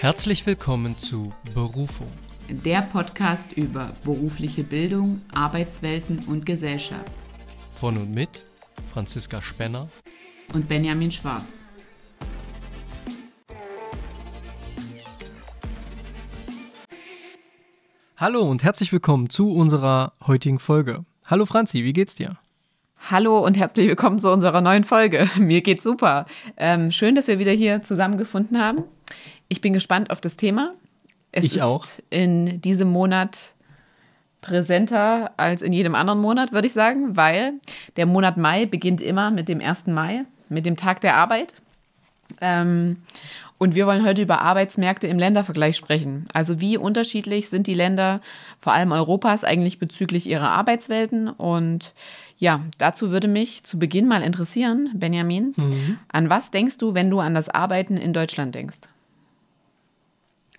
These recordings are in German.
Herzlich willkommen zu Berufung. Der Podcast über berufliche Bildung, Arbeitswelten und Gesellschaft. Von und mit Franziska Spenner und Benjamin Schwarz. Hallo und herzlich willkommen zu unserer heutigen Folge. Hallo Franzi, wie geht's dir? Hallo und herzlich willkommen zu unserer neuen Folge. Mir geht's super. Ähm, schön, dass wir wieder hier zusammengefunden haben. Ich bin gespannt auf das Thema. Es ich ist auch. in diesem Monat präsenter als in jedem anderen Monat, würde ich sagen, weil der Monat Mai beginnt immer mit dem 1. Mai, mit dem Tag der Arbeit. Ähm, und wir wollen heute über Arbeitsmärkte im Ländervergleich sprechen. Also wie unterschiedlich sind die Länder, vor allem Europas, eigentlich bezüglich ihrer Arbeitswelten und ja, dazu würde mich zu Beginn mal interessieren, Benjamin, mhm. an was denkst du, wenn du an das Arbeiten in Deutschland denkst?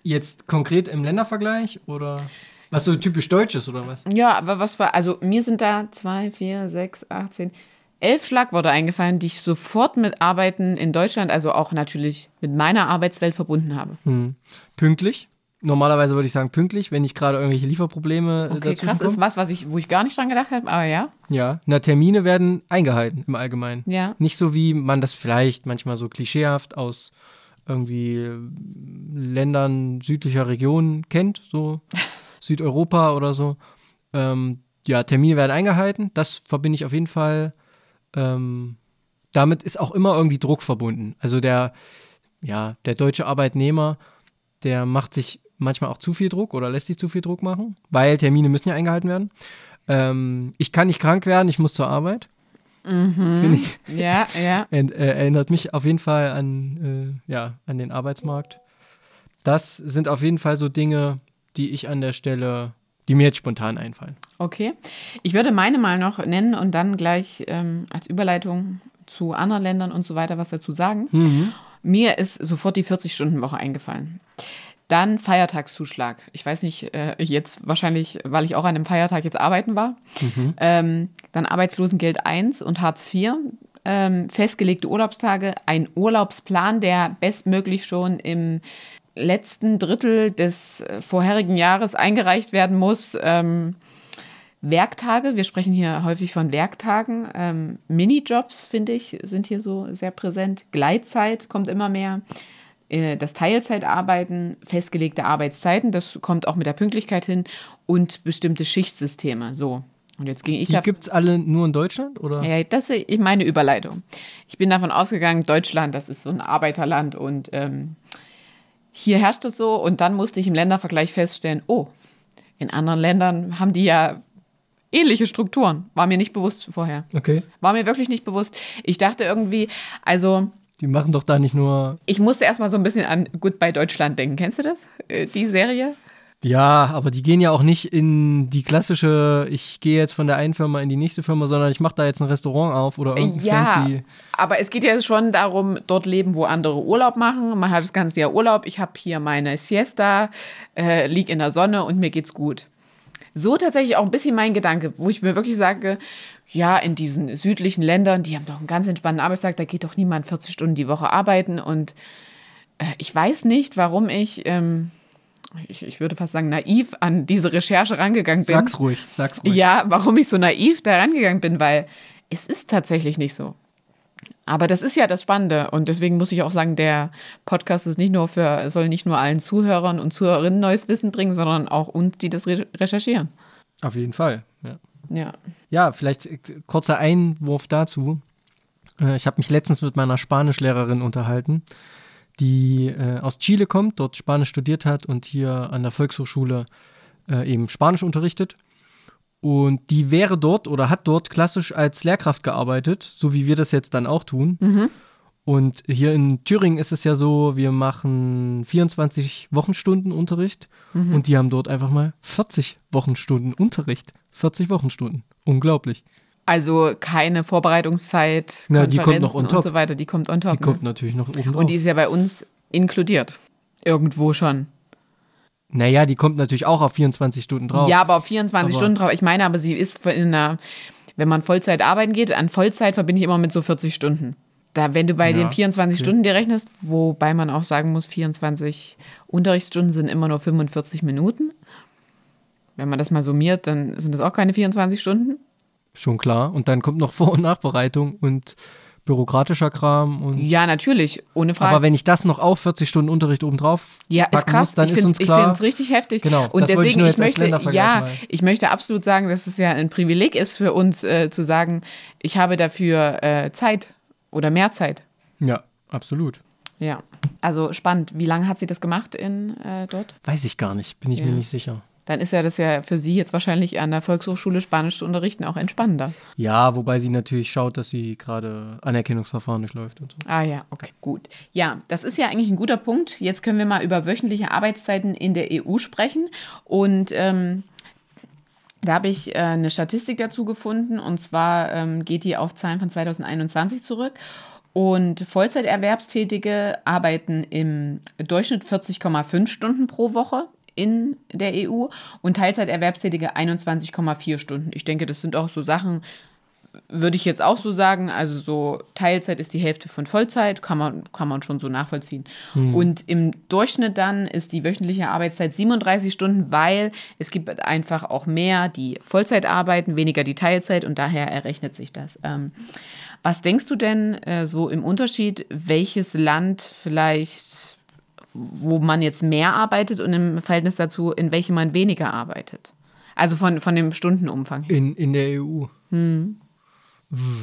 Jetzt konkret im Ländervergleich oder was so typisch deutsch ist oder was? Ja, aber was war, also mir sind da zwei, vier, sechs, acht, zehn, elf Schlagworte eingefallen, die ich sofort mit Arbeiten in Deutschland, also auch natürlich mit meiner Arbeitswelt verbunden habe. Mhm. Pünktlich? Normalerweise würde ich sagen pünktlich, wenn ich gerade irgendwelche Lieferprobleme äh, okay, krass kommen. ist was, was ich, wo ich gar nicht dran gedacht habe, aber ja. Ja, na Termine werden eingehalten im Allgemeinen. Ja. Nicht so wie man das vielleicht manchmal so klischeehaft aus irgendwie Ländern südlicher Regionen kennt, so Südeuropa oder so. Ähm, ja, Termine werden eingehalten. Das verbinde ich auf jeden Fall. Ähm, damit ist auch immer irgendwie Druck verbunden. Also der, ja, der deutsche Arbeitnehmer, der macht sich manchmal auch zu viel Druck oder lässt sich zu viel Druck machen, weil Termine müssen ja eingehalten werden. Ähm, ich kann nicht krank werden, ich muss zur Arbeit. Mhm. Ich. Ja, ja. Und, äh, erinnert mich auf jeden Fall an, äh, ja, an den Arbeitsmarkt. Das sind auf jeden Fall so Dinge, die ich an der Stelle, die mir jetzt spontan einfallen. Okay. Ich würde meine mal noch nennen und dann gleich ähm, als Überleitung zu anderen Ländern und so weiter was dazu sagen. Mhm. Mir ist sofort die 40-Stunden-Woche eingefallen. Dann Feiertagszuschlag. Ich weiß nicht, äh, jetzt wahrscheinlich, weil ich auch an einem Feiertag jetzt arbeiten war. Mhm. Ähm, dann Arbeitslosengeld 1 und Hartz IV. Ähm, festgelegte Urlaubstage, ein Urlaubsplan, der bestmöglich schon im letzten Drittel des äh, vorherigen Jahres eingereicht werden muss. Ähm, Werktage, wir sprechen hier häufig von Werktagen. Ähm, Minijobs, finde ich, sind hier so sehr präsent. Gleitzeit kommt immer mehr. Äh, das Teilzeitarbeiten, festgelegte Arbeitszeiten, das kommt auch mit der Pünktlichkeit hin und bestimmte Schichtsysteme. So. Und jetzt ging ich Die gibt es alle nur in Deutschland? Oder? Ja, das ist meine Überleitung. Ich bin davon ausgegangen, Deutschland, das ist so ein Arbeiterland und ähm, hier herrscht es so. Und dann musste ich im Ländervergleich feststellen, oh, in anderen Ländern haben die ja ähnliche Strukturen. War mir nicht bewusst vorher. Okay. War mir wirklich nicht bewusst. Ich dachte irgendwie, also die machen doch da nicht nur. Ich musste erstmal so ein bisschen an Goodbye Deutschland denken. Kennst du das? Äh, die Serie? Ja, aber die gehen ja auch nicht in die klassische, ich gehe jetzt von der einen Firma in die nächste Firma, sondern ich mache da jetzt ein Restaurant auf oder irgendwie ja, fancy. Aber es geht ja schon darum, dort leben, wo andere Urlaub machen. Man hat das ganze Jahr Urlaub. Ich habe hier meine Siesta, äh, lieg in der Sonne und mir geht's gut. So tatsächlich auch ein bisschen mein Gedanke, wo ich mir wirklich sage, ja, in diesen südlichen Ländern, die haben doch einen ganz entspannten Arbeitstag, da geht doch niemand 40 Stunden die Woche arbeiten. Und äh, ich weiß nicht, warum ich, ähm, ich, ich, würde fast sagen, naiv an diese Recherche rangegangen bin. Sag's ruhig, sag's ruhig. Ja, warum ich so naiv da rangegangen bin, weil es ist tatsächlich nicht so. Aber das ist ja das Spannende und deswegen muss ich auch sagen, der Podcast ist nicht nur für, soll nicht nur allen Zuhörern und Zuhörerinnen neues Wissen bringen, sondern auch uns, die das recherchieren. Auf jeden Fall, ja. Ja. Ja, vielleicht äh, kurzer Einwurf dazu. Äh, ich habe mich letztens mit meiner Spanischlehrerin unterhalten, die äh, aus Chile kommt, dort Spanisch studiert hat und hier an der Volkshochschule eben Spanisch unterrichtet. Und die wäre dort oder hat dort klassisch als Lehrkraft gearbeitet, so wie wir das jetzt dann auch tun. Mhm. Und hier in Thüringen ist es ja so, wir machen 24 Wochenstunden Unterricht mhm. und die haben dort einfach mal 40 Wochenstunden Unterricht. 40 Wochenstunden. Unglaublich. Also keine Vorbereitungszeit, Na, die kommt noch on top. und so weiter, die kommt on top. Die ne? kommt natürlich noch oben drauf. Und die ist ja bei uns inkludiert. Irgendwo schon. Naja, die kommt natürlich auch auf 24 Stunden drauf. Ja, aber auf 24 aber Stunden drauf. Ich meine, aber sie ist in einer, wenn man Vollzeit arbeiten geht, an Vollzeit verbinde ich immer mit so 40 Stunden. Da, wenn du bei Ja, den 24 okay. Stunden dir rechnest, wobei man auch sagen muss, 24 Unterrichtsstunden sind immer nur 45 Minuten. Wenn man das mal summiert, dann sind das auch keine 24 Stunden. Schon klar. Und dann kommt noch Vor- und Nachbereitung und bürokratischer Kram. Und Ja, natürlich, ohne Frage. aber wenn ich das noch auf 40 Stunden Unterricht obendrauf Ja, ist krass. muss, dann ich ist finde uns ich klar. finde es richtig heftig. Genau, Und ich deswegen, ich, als möchte, ja, ich möchte absolut sagen, dass es ja ein Privileg ist für uns äh, zu sagen, ich habe dafür äh, Zeit oder mehr Zeit. ja, absolut. Ja, also spannend. Wie lange hat sie das gemacht in äh, dort? Weiß ich gar nicht, bin ich Ja. mir nicht sicher. Dann ist ja das ja für sie jetzt wahrscheinlich an der Volkshochschule Spanisch zu unterrichten auch entspannender. Ja, wobei sie natürlich schaut, dass sie gerade Anerkennungsverfahren durchläuft und so. Ah ja, okay, gut. Ja, das ist ja eigentlich ein guter Punkt. Jetzt können wir mal über wöchentliche Arbeitszeiten in der EU sprechen. Und ähm, da habe ich äh, eine Statistik dazu gefunden. Und zwar ähm, geht die auf Zahlen von 2021 zurück. Und Vollzeiterwerbstätige arbeiten im Durchschnitt 40,5 Stunden pro Woche in der EU und Teilzeiterwerbstätige 21,4 Stunden. Ich denke, das sind auch so Sachen, würde ich jetzt auch so sagen. Also so Teilzeit ist die Hälfte von Vollzeit, kann man, kann man schon so nachvollziehen. Und im Durchschnitt dann ist die wöchentliche Arbeitszeit 37 Stunden, weil es gibt einfach auch mehr, die Vollzeit arbeiten, weniger die Teilzeit und daher errechnet sich das. Ähm, was denkst du denn äh, so im Unterschied, welches Land vielleicht, wo man jetzt mehr arbeitet und im Verhältnis dazu, in welchem man weniger arbeitet? Also von, von dem Stundenumfang her. In, in der EU. Hm.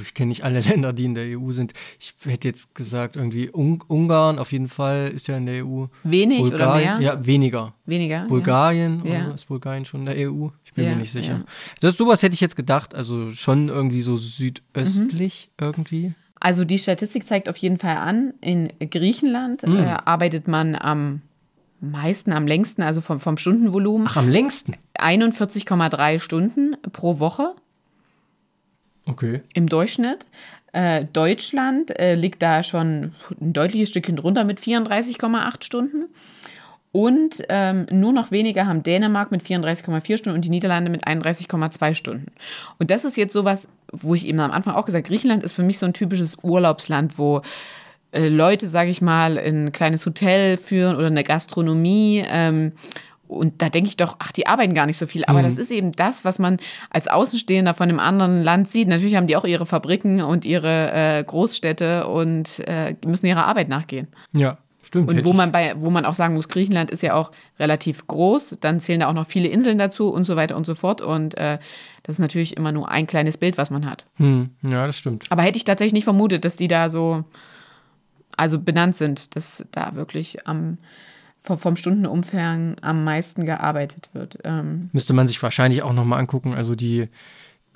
Ich kenne nicht alle Länder, die in der EU sind. Ich hätte jetzt gesagt, irgendwie Ung Ungarn auf jeden Fall ist ja in der EU. Wenig oder Bulgarien, mehr? ja, weniger. Weniger? Bulgarien, Ja. oder ist Bulgarien schon in der EU? Ich bin Ja, mir nicht sicher. ja. Das sowas hätte ich jetzt gedacht, also schon irgendwie so südöstlich Mhm. irgendwie. Also die Statistik zeigt auf jeden Fall an, in Griechenland Hm. äh, arbeitet man am meisten, am längsten, also vom, vom Stundenvolumen, Ach, am längsten. 41,3 Stunden pro Woche Okay. im Durchschnitt. Äh, Deutschland äh, liegt da schon ein deutliches Stückchen drunter mit 34,8 Stunden. Und ähm, nur noch weniger haben Dänemark mit 34,4 Stunden und die Niederlande mit 31,2 Stunden. Und das ist jetzt sowas, wo ich eben am Anfang auch gesagt Griechenland ist für mich so ein typisches Urlaubsland, wo äh, Leute, sage ich mal, in ein kleines Hotel führen oder eine Gastronomie. Ähm, und da denke ich doch, ach, die arbeiten gar nicht so viel. Aber das ist eben das, was man als Außenstehender von einem anderen Land sieht. Natürlich haben die auch ihre Fabriken und ihre äh, Großstädte und äh, müssen ihrer Arbeit nachgehen. Ja, stimmt. Und wo man bei, wo man auch sagen muss, Griechenland ist ja auch relativ groß, dann zählen da auch noch viele Inseln dazu und so weiter und so fort. Und äh, das ist natürlich immer nur ein kleines Bild, was man hat. Hm, ja, das stimmt. Aber hätte ich tatsächlich nicht vermutet, dass die da so, also benannt sind, dass da wirklich am vom vom Stundenumfang am meisten gearbeitet wird. Ähm, Müsste man sich wahrscheinlich auch nochmal angucken. Also die,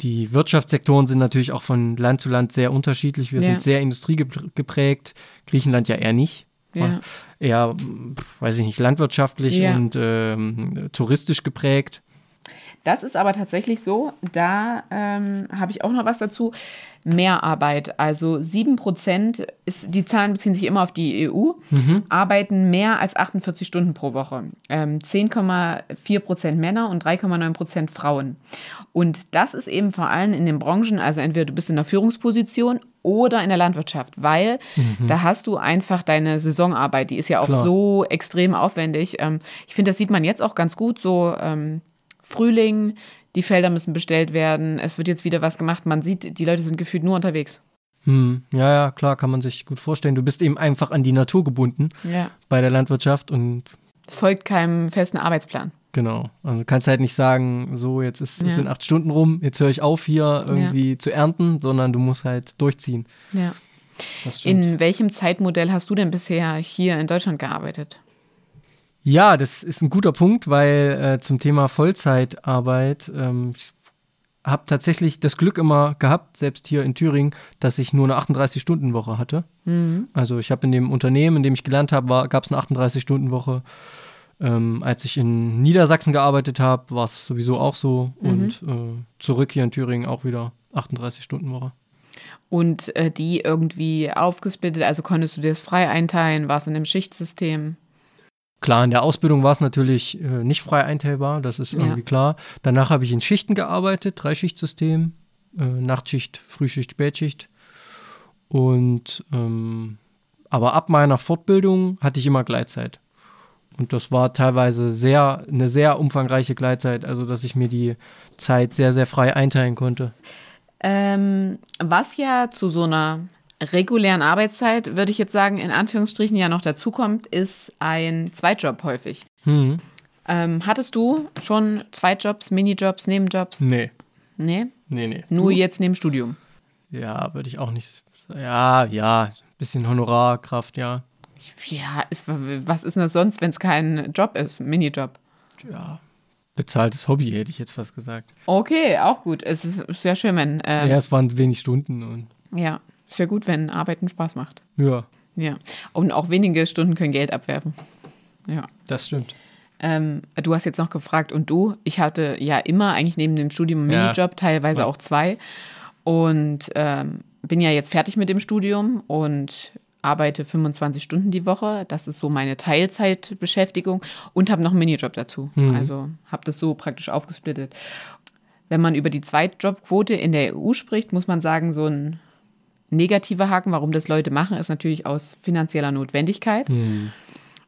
die Wirtschaftssektoren sind natürlich auch von Land zu Land sehr unterschiedlich. Wir Ja. sind sehr industriegeprägt. Griechenland ja eher nicht. ja. Eher, weiß ich nicht, landwirtschaftlich Ja. und ähm, touristisch geprägt. Das ist aber tatsächlich so. Da ähm, habe ich auch noch was dazu. Mehrarbeit. Also 7 Prozent, ist, die Zahlen beziehen sich immer auf die EU, arbeiten mehr als 48 Stunden pro Woche. Ähm, 10,4 Prozent Männer und 3,9 Prozent Frauen. Und das ist eben vor allem in den Branchen, also entweder du bist in der Führungsposition oder in der Landwirtschaft, weil da hast du einfach deine Saisonarbeit, die ist ja auch Klar. so extrem aufwendig. Ähm, ich finde, das sieht man jetzt auch ganz gut so. Ähm, Frühling, die Felder müssen bestellt werden, es wird jetzt wieder was gemacht. Man sieht, die Leute sind gefühlt nur unterwegs. Hm, ja, ja, klar, kann man sich gut vorstellen. Du bist eben einfach an die Natur gebunden Ja. bei der Landwirtschaft und Es folgt keinem festen Arbeitsplan. genau. Also kannst halt nicht sagen, so, jetzt ist, Ja. sind acht Stunden rum, jetzt höre ich auf hier irgendwie zu ernten, sondern du musst halt durchziehen. Ja. In welchem Zeitmodell hast du denn bisher hier in Deutschland gearbeitet? Ja, das ist ein guter Punkt, weil äh, zum Thema Vollzeitarbeit, ähm, ich habe tatsächlich das Glück immer gehabt, selbst hier in Thüringen, dass ich nur eine 38-Stunden-Woche hatte. Also ich habe in dem Unternehmen, in dem ich gelernt habe, gab es eine 38-Stunden-Woche. Ähm, als ich in Niedersachsen gearbeitet habe, war es sowieso auch so. Und äh, zurück hier in Thüringen auch wieder 38-Stunden-Woche. Und äh, die irgendwie aufgesplittet, also konntest du dir das frei einteilen? War es in einem Schichtsystem? Klar, in der Ausbildung war es natürlich äh, nicht frei einteilbar, das ist Ja. irgendwie klar. Danach habe ich in Schichten gearbeitet, Dreischichtsystem, äh, Nachtschicht, Frühschicht, Spätschicht. Und ähm, aber ab meiner Fortbildung hatte ich immer Gleitzeit. Und das war teilweise sehr, eine sehr umfangreiche Gleitzeit, also dass ich mir die Zeit sehr, sehr frei einteilen konnte. Ähm, was ja zu so einer regulären Arbeitszeit, würde ich jetzt sagen, in Anführungsstrichen ja noch dazukommt, ist ein Zweitjob häufig. Hm. Ähm, hattest du schon Zweitjobs, Minijobs, Nebenjobs? Nee. Nee? Nee, nee. Nur Du? jetzt neben Studium. Ja, würde ich auch nicht. Ja, ja, bisschen Honorarkraft, ja. Ja, ist, was ist denn das sonst, wenn es kein Job ist? Minijob. Ja. Bezahltes Hobby, hätte ich jetzt fast gesagt. Okay, auch gut. Es ist sehr schön, wenn. Ähm, ja, es waren wenig Stunden und ja, sehr gut, wenn Arbeiten Spaß macht. ja, Ja. Und auch wenige Stunden können Geld abwerfen. Ja. das stimmt. Ähm, du hast jetzt noch gefragt, und du? Ich hatte ja immer eigentlich neben dem Studium einen Ja. Minijob, teilweise Ja. auch zwei. Und ähm, bin ja jetzt fertig mit dem Studium und arbeite 25 Stunden die Woche. Das ist so meine Teilzeitbeschäftigung und habe noch einen Minijob dazu. Mhm. Also habe das so praktisch aufgesplittet. Wenn man über die Zweitjobquote in der EU spricht, muss man sagen, so ein negativer Haken, warum das Leute machen, ist natürlich aus finanzieller Notwendigkeit Hm.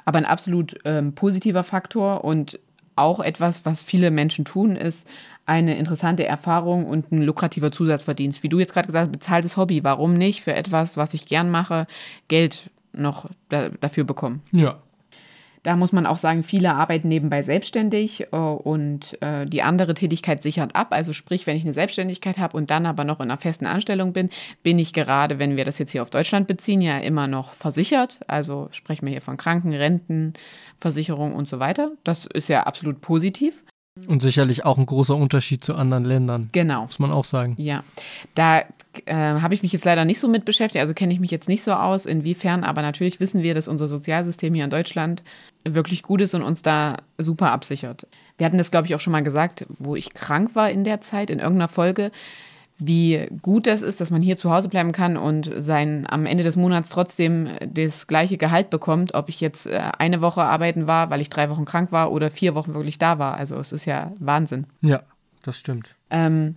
aber ein absolut ähm, positiver Faktor und auch etwas, was viele Menschen tun, ist eine interessante Erfahrung und ein lukrativer Zusatzverdienst. Wie du jetzt gerade gesagt hast, bezahltes Hobby. Warum nicht für etwas, was ich gern mache, Geld noch da, dafür bekommen? Ja. Da muss man auch sagen, viele arbeiten nebenbei selbstständig äh, und äh, die andere Tätigkeit sichert ab. Also sprich, wenn ich eine Selbstständigkeit habe und dann aber noch in einer festen Anstellung bin, bin ich gerade, wenn wir das jetzt hier auf Deutschland beziehen, ja immer noch versichert. Also sprechen wir hier von Kranken, Renten, Versicherung und so weiter. Das ist ja absolut positiv. Und sicherlich auch ein großer Unterschied zu anderen Ländern, Genau. muss man auch sagen. Ja, da äh, habe ich mich jetzt leider nicht so mit beschäftigt, also kenne ich mich jetzt nicht so aus, inwiefern, aber natürlich wissen wir, dass unser Sozialsystem hier in Deutschland wirklich gut ist und uns da super absichert. Wir hatten das, glaube ich, auch schon mal gesagt, wo ich krank war in der Zeit, in irgendeiner Folge, wie gut das ist, dass man hier zu Hause bleiben kann und sein am Ende des Monats trotzdem das gleiche Gehalt bekommt, ob ich jetzt äh, eine Woche arbeiten war, weil ich drei Wochen krank war oder vier Wochen wirklich da war. Also es ist ja Wahnsinn. Ja, das stimmt. Ähm,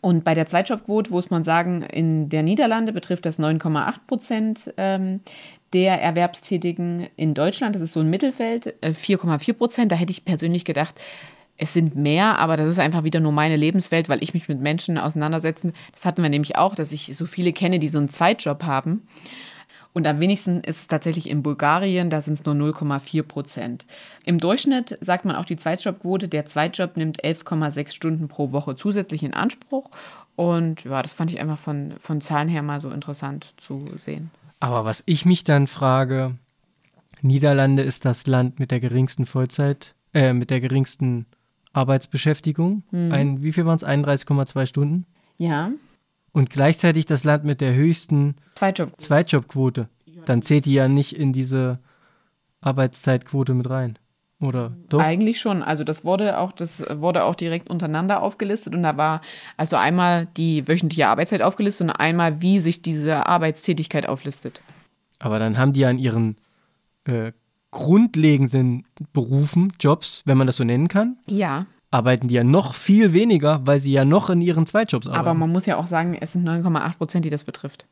und bei der Zweitjobquote muss man sagen, in der Niederlande betrifft das 9,8 Prozent ähm, der Erwerbstätigen. In Deutschland, das ist so ein Mittelfeld, äh, 4,4 Prozent. Da hätte ich persönlich gedacht, es sind mehr, aber das ist einfach wieder nur meine Lebenswelt, weil ich mich mit Menschen auseinandersetze. Das hatten wir nämlich auch, dass ich so viele kenne, die so einen Zweitjob haben. Und am wenigsten ist es tatsächlich in Bulgarien, da sind es nur 0,4 Prozent. Im Durchschnitt sagt man auch die Zweitjobquote, der Zweitjob nimmt 11,6 Stunden pro Woche zusätzlich in Anspruch. Und ja, das fand ich einfach von, von Zahlen her mal so interessant zu sehen. Aber was ich mich dann frage, Niederlande ist das Land mit der geringsten Vollzeit, äh, mit der geringsten Arbeitsbeschäftigung. Ein, wie viel waren es? 31,2 Stunden. Ja, Und gleichzeitig das Land mit der höchsten Zweitjob. Zweitjobquote. Dann zählt die ja nicht in diese Arbeitszeitquote mit rein. Oder doch? Eigentlich schon. Also das wurde auch, das wurde auch direkt untereinander aufgelistet und da war also einmal die wöchentliche Arbeitszeit aufgelistet und einmal, wie sich diese Arbeitstätigkeit auflistet. Aber dann haben die ja in ihren äh, grundlegenden Berufen, Jobs, wenn man das so nennen kann, Ja, arbeiten die ja noch viel weniger, weil sie ja noch in ihren Zweitjobs arbeiten. aber man muss ja auch sagen, es sind 9,8 Prozent, die das betrifft.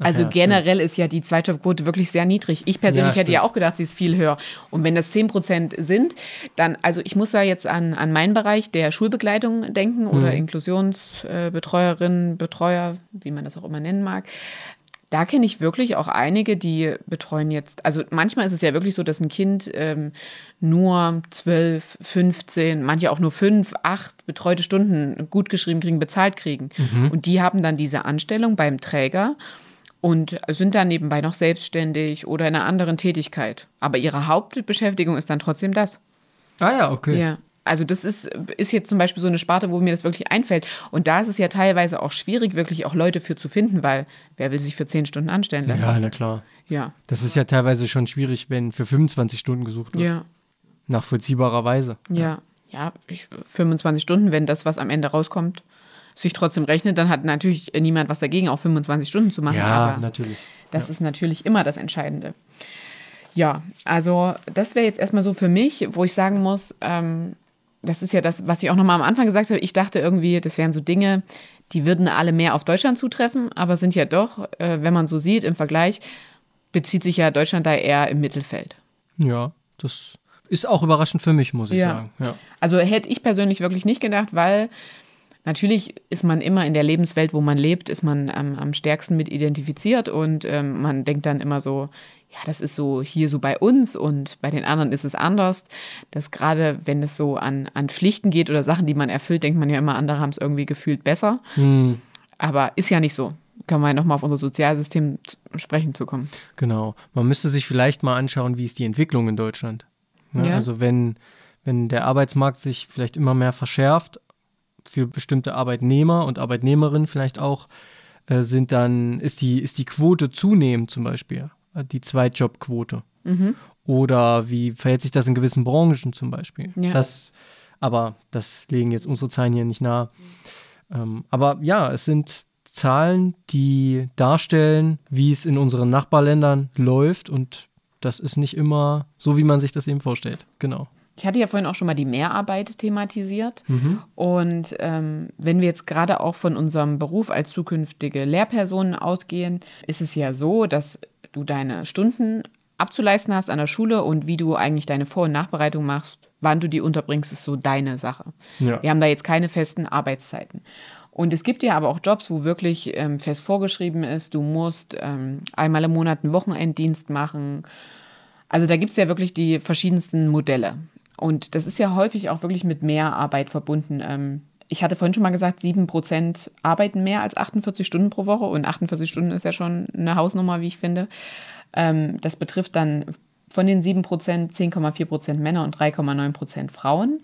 Also ja, generell ist ja die Zweitjobquote wirklich sehr niedrig. Ich persönlich Ja, hätte ja stimmt. auch gedacht, sie ist viel höher. Und wenn das 10 Prozent sind, dann, also ich muss da jetzt an, an meinen Bereich der Schulbegleitung denken oder Mhm. Inklusionsbetreuerinnen, Betreuer, wie man das auch immer nennen mag. Da kenne ich wirklich auch einige, die betreuen jetzt, also manchmal ist es ja wirklich so, dass ein Kind ähm, nur 12, 15, manche auch nur 5, 8 betreute Stunden gut geschrieben kriegen, bezahlt kriegen. Und die haben dann diese Anstellung beim Träger und sind dann nebenbei noch selbstständig oder in einer anderen Tätigkeit. Aber ihre Hauptbeschäftigung ist dann trotzdem das. ah ja, okay. Ja. Also das ist, ist jetzt zum Beispiel so eine Sparte, wo mir das wirklich einfällt. Und da ist es ja teilweise auch schwierig, wirklich auch Leute für zu finden, weil wer will sich für 10 Stunden anstellen lassen? Ja, na klar. Ja. Das ist ja teilweise schon schwierig, wenn für 25 Stunden gesucht wird. Ja. Nachvollziehbarerweise. Ja. Ja, ich, 25 Stunden, wenn das, was am Ende rauskommt, sich trotzdem rechnet, dann hat natürlich niemand was dagegen, auch 25 Stunden zu machen. Ja, aber natürlich. Das ist natürlich immer das Entscheidende. Ja, also das wäre jetzt erstmal so für mich, wo ich sagen muss, ähm, das ist ja das, was ich auch nochmal am Anfang gesagt habe. Ich dachte irgendwie, das wären so Dinge, die würden alle mehr auf Deutschland zutreffen, aber sind ja doch, äh, wenn man so sieht, im Vergleich, bezieht sich ja Deutschland da eher im Mittelfeld. Ja, das ist auch überraschend für mich, muss ich ja. sagen. Ja. Also hätte ich persönlich wirklich nicht gedacht, weil natürlich ist man immer in der Lebenswelt, wo man lebt, ist man am, am stärksten mit identifiziert und ähm, man denkt dann immer so, ja, das ist so hier so bei uns und bei den anderen ist es anders. Dass gerade wenn es so an, an Pflichten geht oder Sachen, die man erfüllt, denkt man ja immer, andere haben es irgendwie gefühlt besser. Hm. Aber ist ja nicht so. Kann man ja nochmal auf unser Sozialsystem sprechen zu kommen. Genau. Man müsste sich vielleicht mal anschauen, wie ist die Entwicklung in Deutschland. Ja, ja. Also wenn, wenn der Arbeitsmarkt sich vielleicht immer mehr verschärft, für bestimmte Arbeitnehmer und Arbeitnehmerinnen vielleicht auch, äh, sind dann, ist die, ist die Quote zunehmend zum Beispiel die Zweitjobquote. Mhm. Oder wie verhält sich das in gewissen Branchen zum Beispiel? Ja. Das, aber das legen jetzt unsere Zahlen hier nicht nahe. Ähm, aber ja, es sind Zahlen, die darstellen, wie es in unseren Nachbarländern läuft und das ist nicht immer so, wie man sich das eben vorstellt. Genau. Ich hatte ja vorhin auch schon mal die Mehrarbeit thematisiert. Mhm. Und ähm, wenn wir jetzt gerade auch von unserem Beruf als zukünftige Lehrpersonen ausgehen, ist es ja so, dass du deine Stunden abzuleisten hast an der Schule und wie du eigentlich deine Vor- und Nachbereitung machst, wann du die unterbringst, ist so deine Sache. Ja. Wir haben da jetzt keine festen Arbeitszeiten. Und es gibt ja aber auch Jobs, wo wirklich ähm, fest vorgeschrieben ist, du musst ähm, einmal im Monat einen Wochenenddienst machen. Also da gibt es ja wirklich die verschiedensten Modelle. Und das ist ja häufig auch wirklich mit mehr Arbeit verbunden. Ähm, ich hatte vorhin schon mal gesagt, 7% arbeiten mehr als 48 Stunden pro Woche und 48 Stunden ist ja schon eine Hausnummer, wie ich finde. Ähm, das betrifft dann von den 7% 10,4% Männer und 3,9% Frauen.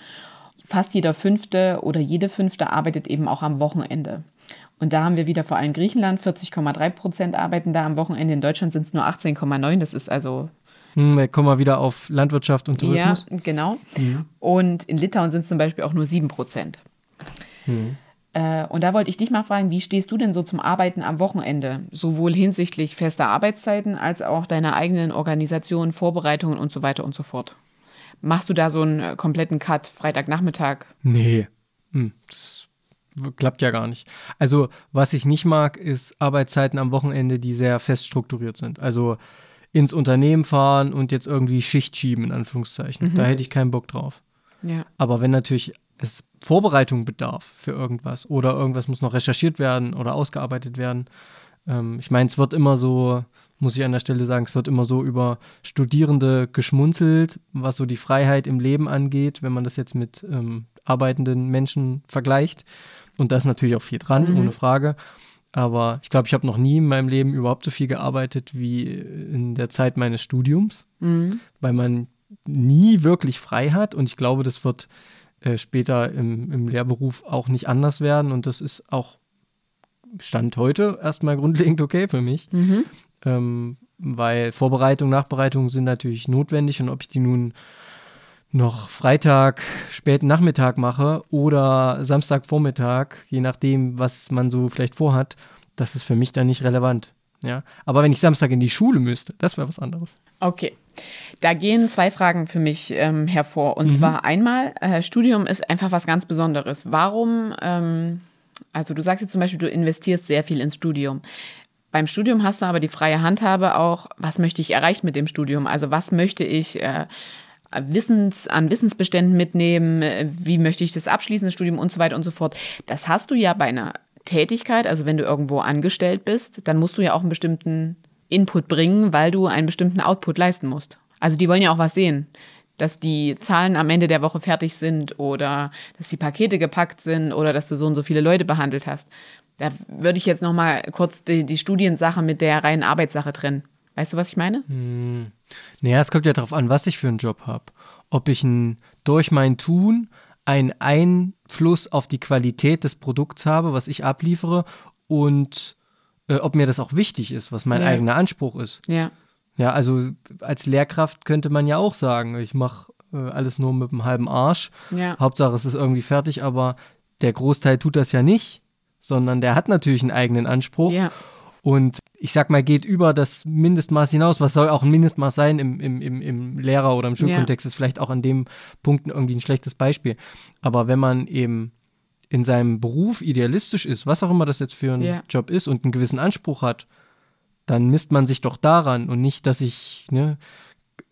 Fast jeder fünfte oder jede fünfte arbeitet eben auch am Wochenende. Und da haben wir wieder vor allem Griechenland, 40,3% arbeiten da am Wochenende. In Deutschland sind es nur 18,9. Das ist also hm, wir kommen wir wieder auf Landwirtschaft und Tourismus. Ja, genau. Mhm. Und in Litauen sind es zum Beispiel auch nur 7 Prozent. Mhm. Äh, und da wollte ich dich mal fragen, wie stehst du denn so zum Arbeiten am Wochenende? Sowohl hinsichtlich fester Arbeitszeiten als auch deiner eigenen Organisation, Vorbereitungen und so weiter und so fort. Machst du da so einen äh, kompletten Cut Freitagnachmittag? Nee, hm, das klappt ja gar nicht. Also, was ich nicht mag, ist Arbeitszeiten am Wochenende, die sehr fest strukturiert sind. Also ins Unternehmen fahren und jetzt irgendwie Schicht schieben, in Anführungszeichen. Mhm. Da hätte ich keinen Bock drauf. Ja. Aber wenn natürlich es Vorbereitung bedarf für irgendwas oder irgendwas muss noch recherchiert werden oder ausgearbeitet werden. Ähm, ich meine, es wird immer so, muss ich an der Stelle sagen, es wird immer so über Studierende geschmunzelt, was so die Freiheit im Leben angeht, wenn man das jetzt mit ähm, arbeitenden Menschen vergleicht. Und da ist natürlich auch viel dran, mhm. ohne Frage. Aber ich glaube, ich habe noch nie in meinem Leben überhaupt so viel gearbeitet wie in der Zeit meines Studiums, mhm. weil man nie wirklich frei hat. Und ich glaube, das wird äh, später im, im Lehrberuf auch nicht anders werden. Und das ist auch Stand heute erstmal grundlegend okay für mich. Mhm. Ähm, weil Vorbereitung, Nachbereitung sind natürlich notwendig und ob ich die nun noch Freitag, späten Nachmittag mache oder Samstagvormittag, je nachdem, was man so vielleicht vorhat, das ist für mich dann nicht relevant. Ja, aber wenn ich Samstag in die Schule müsste, das wäre was anderes. Okay, da gehen zwei Fragen für mich ähm, hervor. Und mhm. zwar einmal, äh, Studium ist einfach was ganz Besonderes. Warum, ähm, also du sagst jetzt zum Beispiel, du investierst sehr viel ins Studium. Beim Studium hast du aber die freie Handhabe auch, was möchte ich erreichen mit dem Studium? Also was möchte ich äh, Wissens, an Wissensbeständen mitnehmen? Wie möchte ich das abschließen, das Studium und so weiter und so fort? Das hast du ja bei einer Tätigkeit, also wenn du irgendwo angestellt bist, dann musst du ja auch einen bestimmten Input bringen, weil du einen bestimmten Output leisten musst. Also die wollen ja auch was sehen, dass die Zahlen am Ende der Woche fertig sind oder dass die Pakete gepackt sind oder dass du so und so viele Leute behandelt hast. Da würde ich jetzt noch mal kurz die, die Studiensache mit der reinen Arbeitssache trennen. Weißt du, was ich meine? Hm. Naja, es kommt ja darauf an, was ich für einen Job habe. Ob ich ein, durch mein Tun einen Einfluss auf die Qualität des Produkts habe, was ich abliefere und äh, ob mir das auch wichtig ist, was mein ja. eigener Anspruch ist. Ja. Ja, also als Lehrkraft könnte man ja auch sagen, ich mache äh, alles nur mit einem halben Arsch. Ja. Hauptsache es ist irgendwie fertig, aber der Großteil tut das ja nicht, sondern der hat natürlich einen eigenen Anspruch. Ja. Und ich sag mal, geht über das Mindestmaß hinaus. Was soll auch ein Mindestmaß sein im, im, im, im Lehrer- oder im Schulkontext, ja. ist vielleicht auch an dem Punkt irgendwie ein schlechtes Beispiel. Aber wenn man eben in seinem Beruf idealistisch ist, was auch immer das jetzt für ein Ja. Job ist und einen gewissen Anspruch hat, dann misst man sich doch daran und nicht, dass ich ne,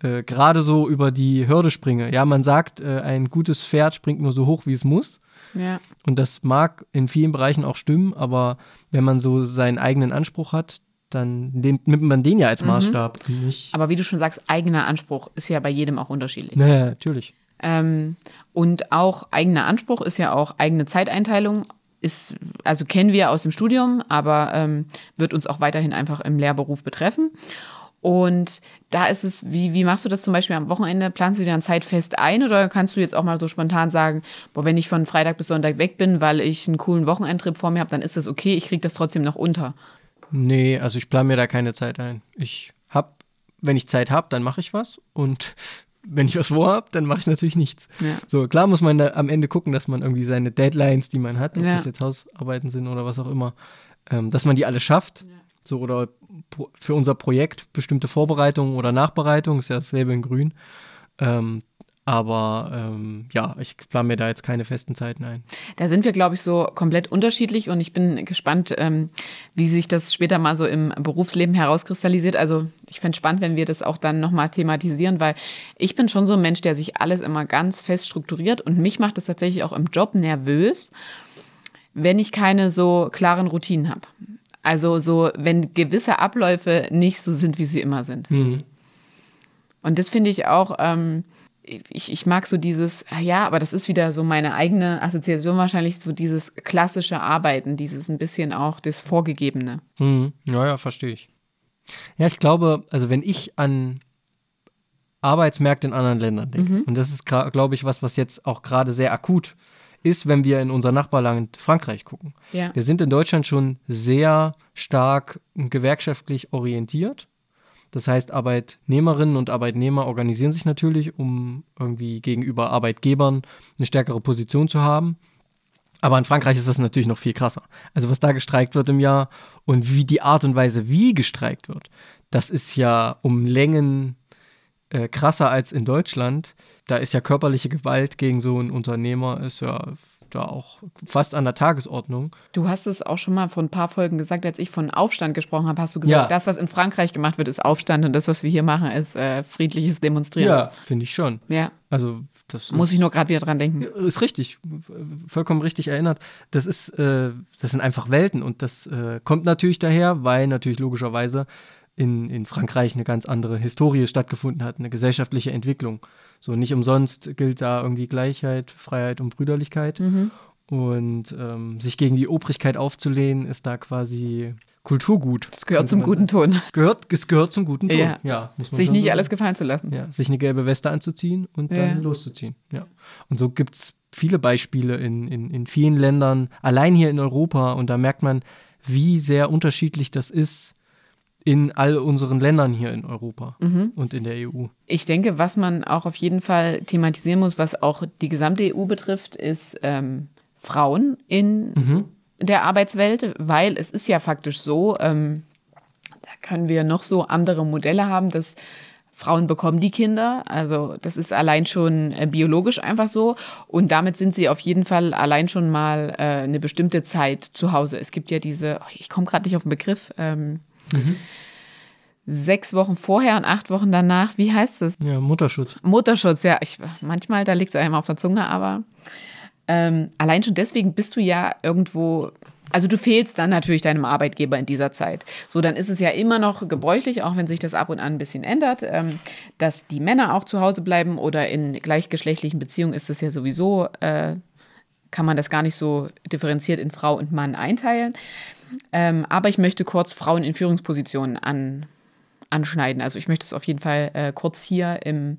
äh, gerade so über die Hürde springe. Ja, man sagt, äh, ein gutes Pferd springt nur so hoch, wie es muss. Ja. Und das mag in vielen Bereichen auch stimmen, aber wenn man so seinen eigenen Anspruch hat, dann nimmt man den ja als Maßstab. und Nicht, Aber wie du schon sagst, eigener Anspruch ist ja bei jedem auch unterschiedlich. naja, natürlich. Ähm, und auch eigener Anspruch ist ja auch eigene Zeiteinteilung. Ist, also kennen wir aus dem Studium, aber ähm, wird uns auch weiterhin einfach im Lehrberuf betreffen. Und da ist es, wie, wie machst du das zum Beispiel am Wochenende? Planst du dir dann Zeit fest ein oder kannst du jetzt auch mal so spontan sagen, boah, wenn ich von Freitag bis Sonntag weg bin, weil ich einen coolen Wochenendtrip vor mir habe, dann ist das okay, ich kriege das trotzdem noch unter. Nee, also ich plane mir da keine Zeit ein. Ich hab, wenn ich Zeit habe, dann mache ich was und wenn ich was vorhab, dann mache ich natürlich nichts. Ja. So, klar muss man da am Ende gucken, dass man irgendwie seine Deadlines, die man hat, ob Ja. das jetzt Hausarbeiten sind oder was auch immer, ähm, dass man die alle schafft. So, oder für unser Projekt bestimmte Vorbereitungen oder Nachbereitungen, ist ja dasselbe in Grün. Ähm, aber ähm, ja, ich plane mir da jetzt keine festen Zeiten ein. Da sind wir, glaube ich, so komplett unterschiedlich und ich bin gespannt, ähm, wie sich das später mal so im Berufsleben herauskristallisiert. Also ich fände es spannend, wenn wir das auch dann nochmal thematisieren, weil ich bin schon so ein Mensch, der sich alles immer ganz fest strukturiert und mich macht es tatsächlich auch im Job nervös, wenn ich keine so klaren Routinen habe. Also so, wenn gewisse Abläufe nicht so sind, wie sie immer sind. Mhm. Und das finde ich auch, ähm, ich, ich mag so dieses, ah ja, aber das ist wieder so meine eigene Assoziation wahrscheinlich, so dieses klassische Arbeiten, dieses ein bisschen auch das Vorgegebene. Mhm. Ja, ja, verstehe ich. Ja, ich glaube, also wenn ich an Arbeitsmärkte in anderen Ländern denke, und das ist, glaube ich, was, was jetzt auch gerade sehr akut ist, wenn wir in unser Nachbarland Frankreich gucken. Ja. Wir sind in Deutschland schon sehr stark gewerkschaftlich orientiert. Das heißt, Arbeitnehmerinnen und Arbeitnehmer organisieren sich natürlich, um irgendwie gegenüber Arbeitgebern eine stärkere Position zu haben. Aber in Frankreich ist das natürlich noch viel krasser. Also was da gestreikt wird im Jahr und wie die Art und Weise, wie gestreikt wird, das ist ja um Längen äh, krasser als in Deutschland. Da ist ja körperliche Gewalt gegen so einen Unternehmer ist ja da auch fast an der Tagesordnung. Du hast es auch schon mal vor ein paar Folgen gesagt, als ich von Aufstand gesprochen habe, hast du gesagt, Ja. das, was in Frankreich gemacht wird, ist Aufstand und das, was wir hier machen, ist äh, friedliches Demonstrieren. Ja, finde ich schon. Ja, Also das muss ich nur gerade wieder dran denken. Ist richtig, vollkommen richtig erinnert. Das ist, äh, das sind einfach Welten und das äh, kommt natürlich daher, weil natürlich logischerweise in, in Frankreich eine ganz andere Historie stattgefunden hat, eine gesellschaftliche Entwicklung. So nicht umsonst gilt da irgendwie Gleichheit, Freiheit und Brüderlichkeit. Und ähm, sich gegen die Obrigkeit aufzulehnen, ist da quasi Kulturgut. Das gehört zum guten sagen. Ton. Gehört, es gehört zum guten Ton. Ja. Ja, muss man Sich nicht sagen. alles gefallen zu lassen. Ja, sich eine gelbe Weste anzuziehen und dann Ja. loszuziehen. Ja. Und so gibt es viele Beispiele in, in, in vielen Ländern, allein hier in Europa. Und da merkt man, wie sehr unterschiedlich das ist in all unseren Ländern hier in Europa Mhm. und in der EU. Ich denke, was man auch auf jeden Fall thematisieren muss, was auch die gesamte EU betrifft, ist ähm, Frauen in der Arbeitswelt, weil es ist ja faktisch so, ähm, da können wir noch so andere Modelle haben, dass Frauen bekommen die Kinder, also das ist allein schon äh, biologisch einfach so und damit sind sie auf jeden Fall allein schon mal äh, eine bestimmte Zeit zu Hause. Es gibt ja diese, oh, ich komme gerade nicht auf den Begriff, ähm, sechs Wochen vorher und acht Wochen danach, wie heißt das? Ja, Mutterschutz. Mutterschutz, ja, ich, manchmal, da liegt es einem auf der Zunge, aber ähm, allein schon deswegen bist du ja irgendwo, also du fehlst dann natürlich deinem Arbeitgeber in dieser Zeit. So, dann ist es ja immer noch gebräuchlich, auch wenn sich das ab und an ein bisschen ändert, ähm, dass die Männer auch zu Hause bleiben oder in gleichgeschlechtlichen Beziehungen ist das ja sowieso, äh, kann man das gar nicht so differenziert in Frau und Mann einteilen. Ähm, aber ich möchte kurz Frauen in Führungspositionen an, anschneiden. Also ich möchte es auf jeden Fall äh, kurz hier im